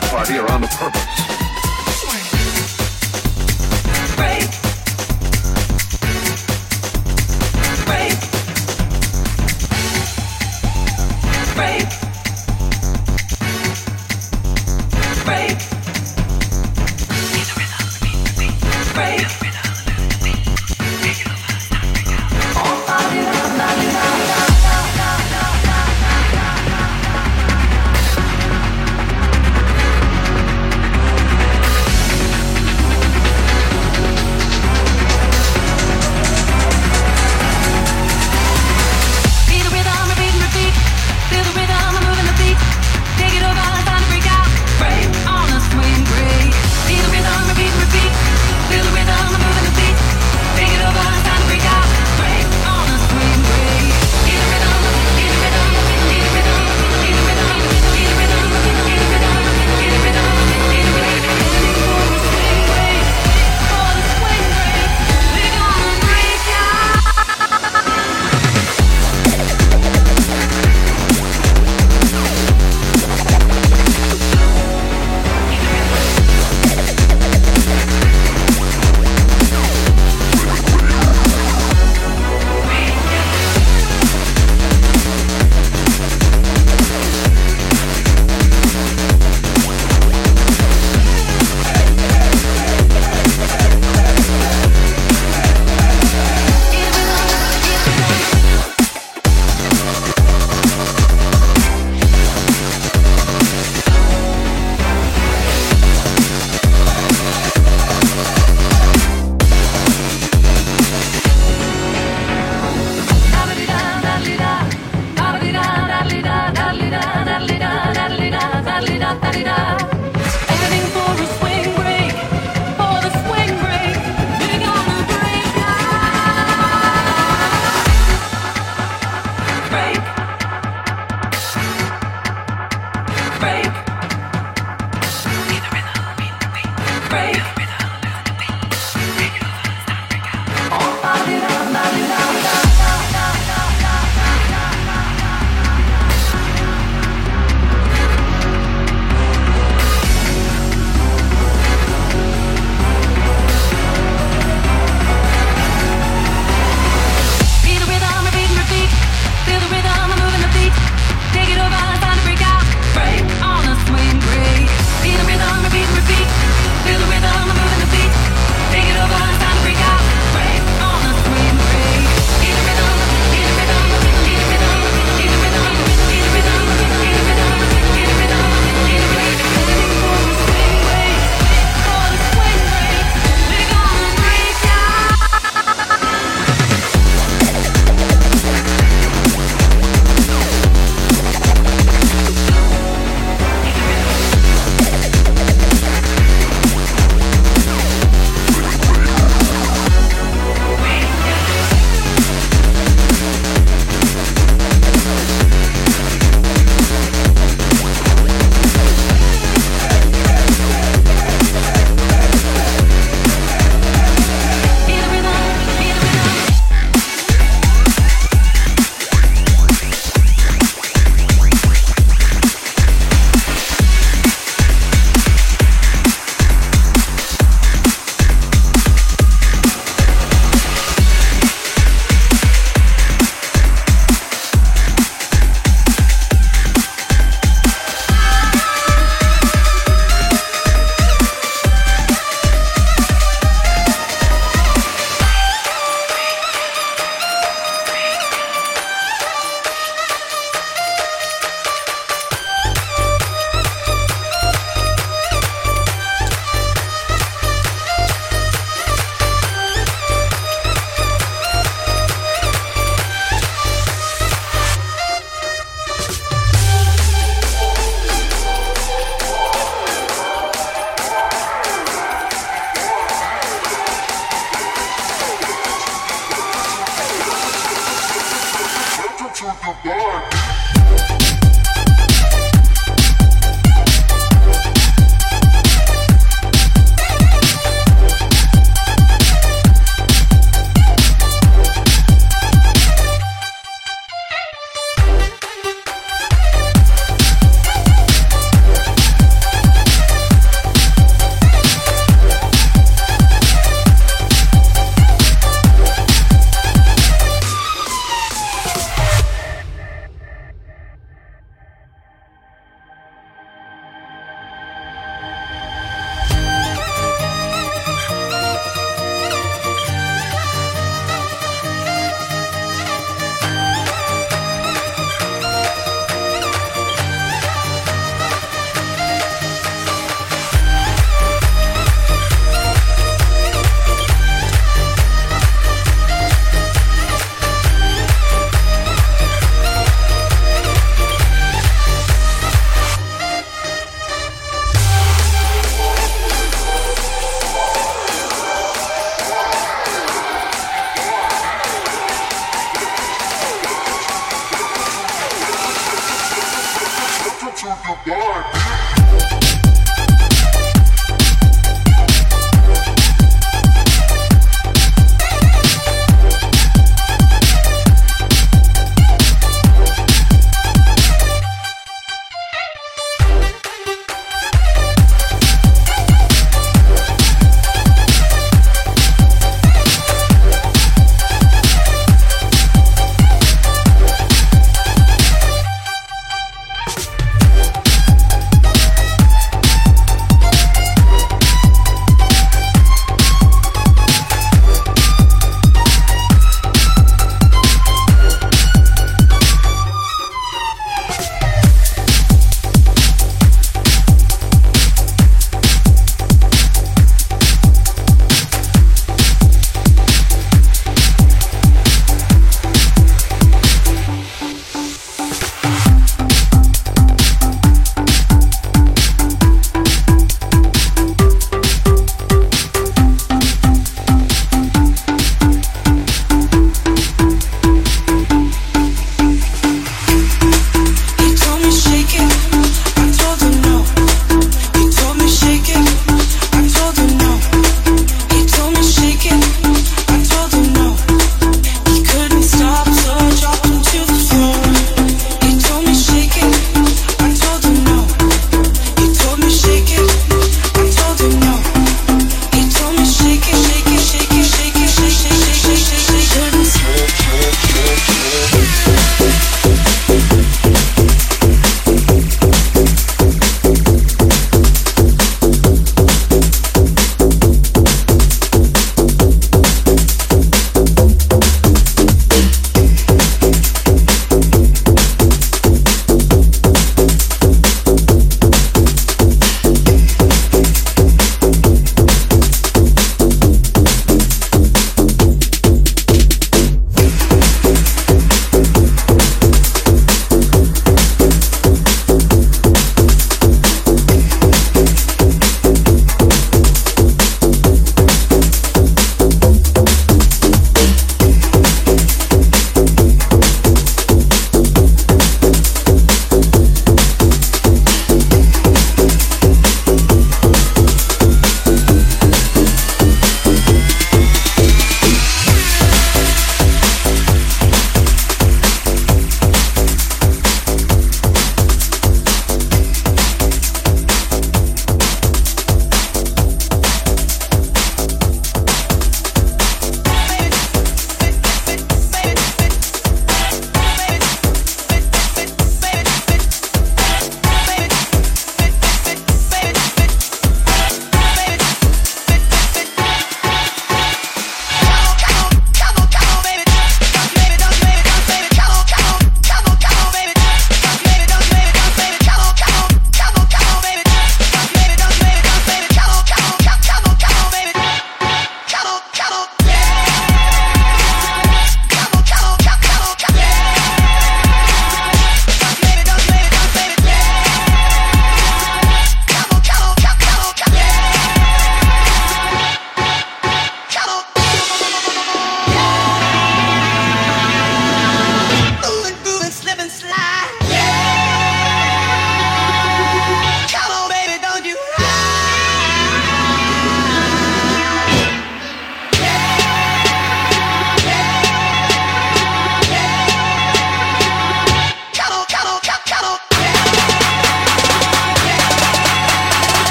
that party around a purpose.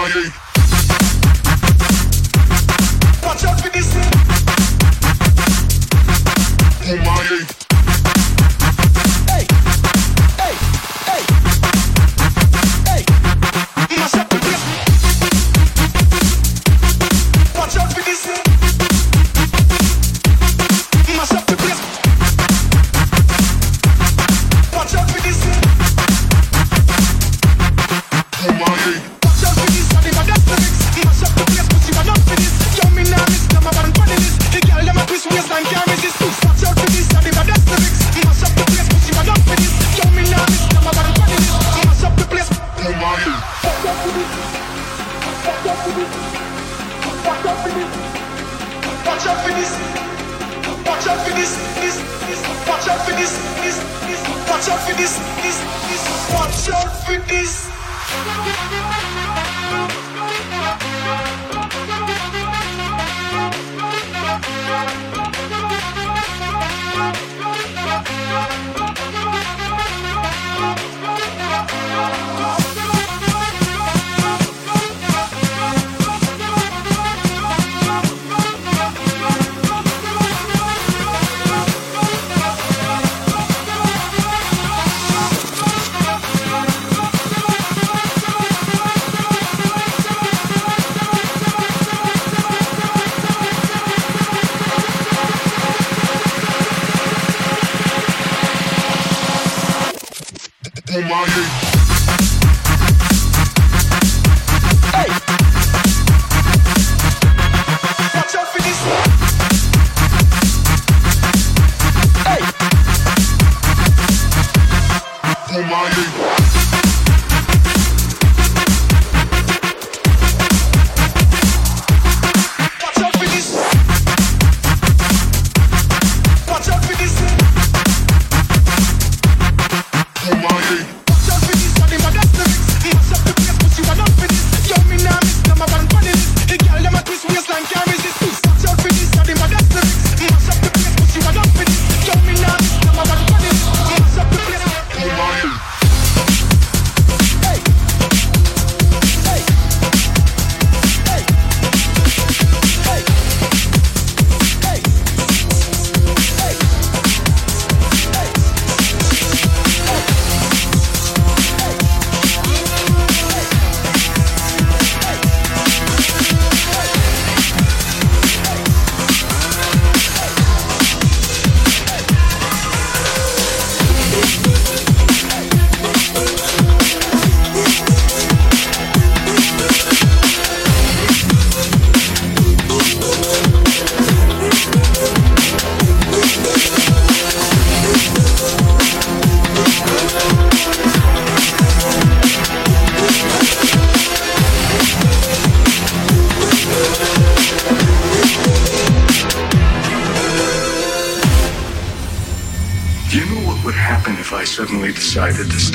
Friday.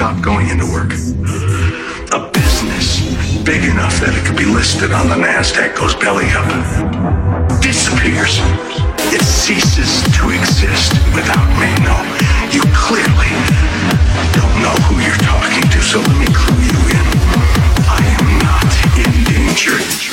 stop going into work. A business big enough that it could be listed on the NASDAQ goes belly up, disappears. It ceases to exist without me. No, you clearly don't know who you're talking to, so let me clue you in. I am not endangered.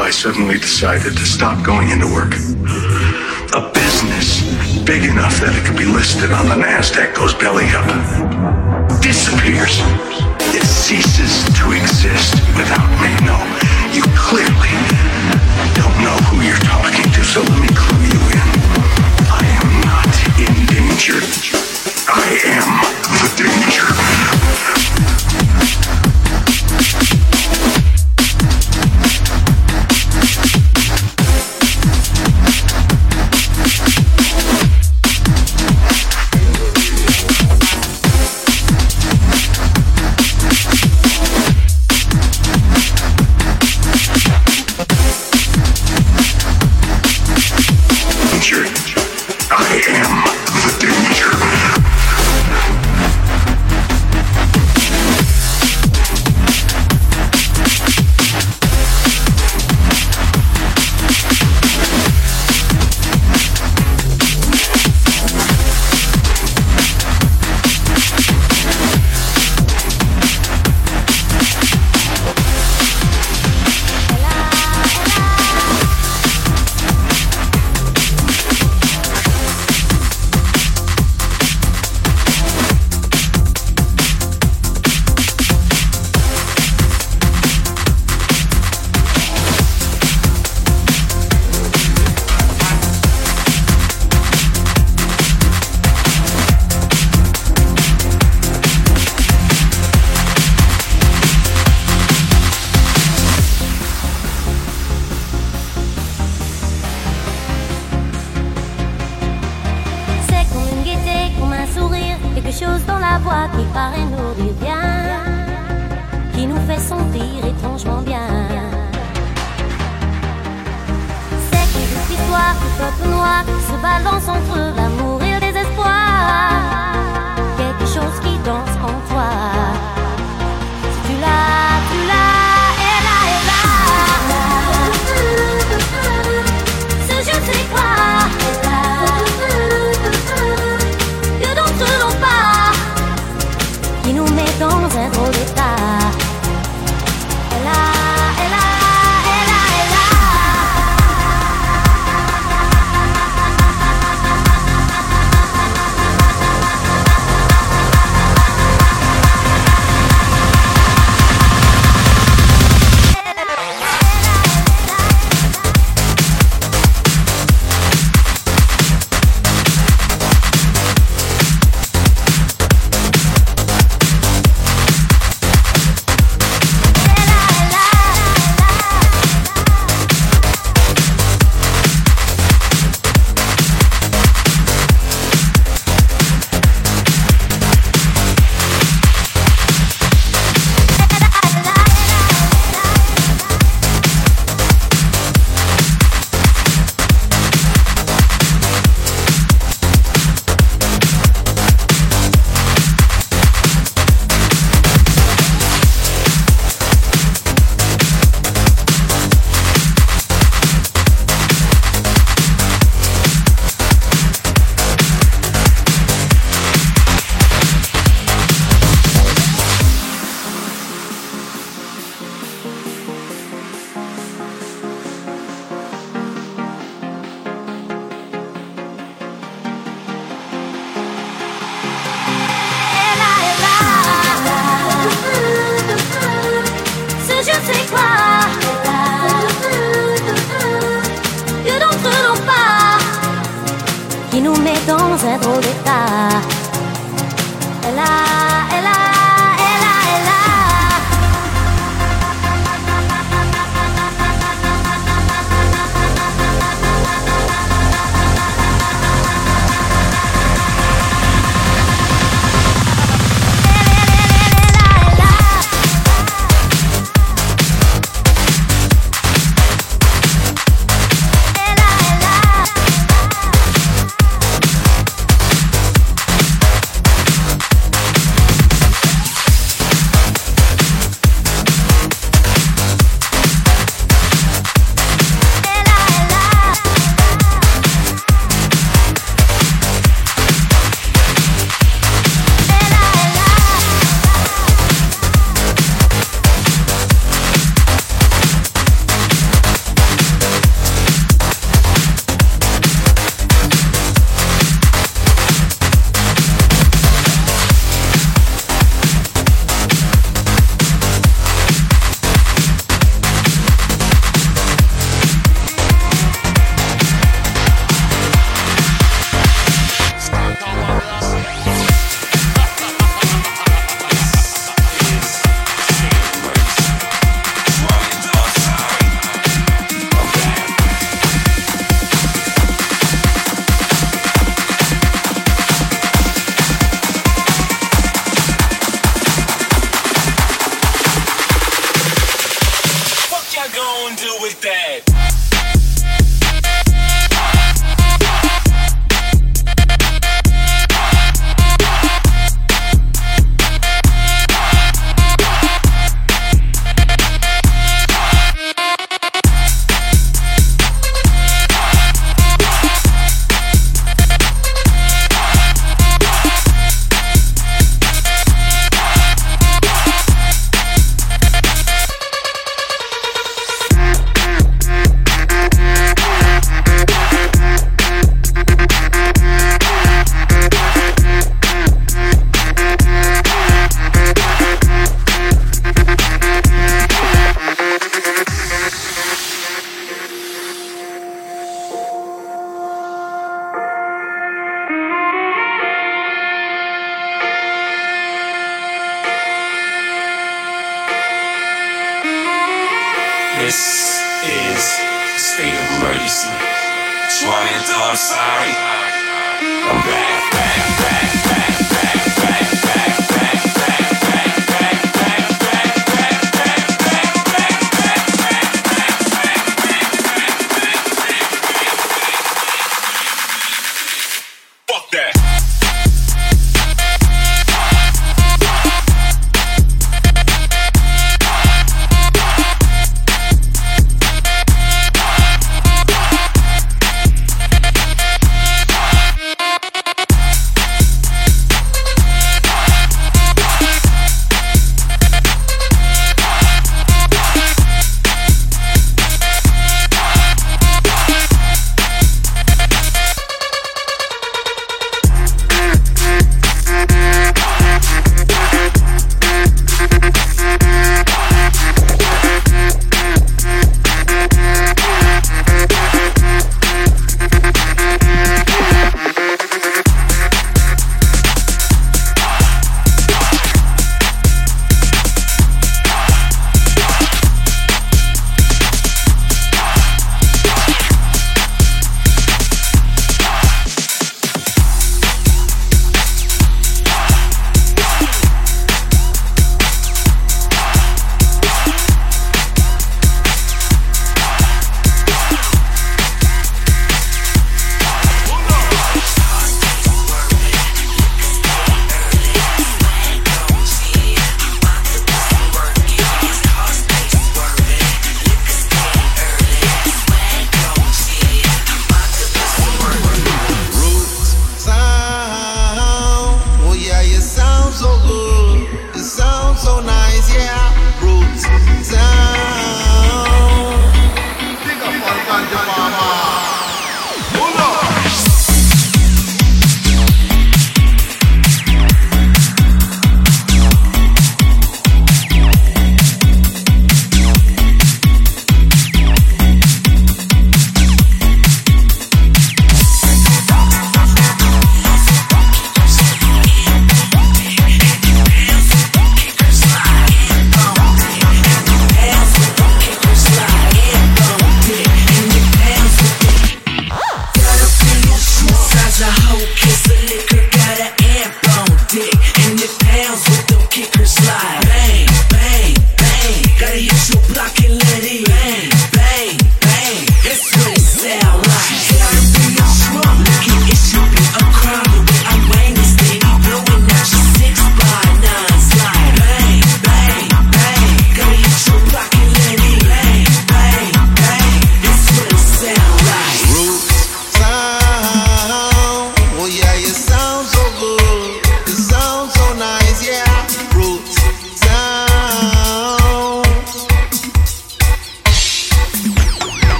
I suddenly decided to stop going into work? A business big enough that it could be listed on the NASDAQ goes belly up. Disappears. It ceases to exist without me. No, you clearly don't know who you're talking to, so let me clue you in. I am not in danger. I am the. Danger.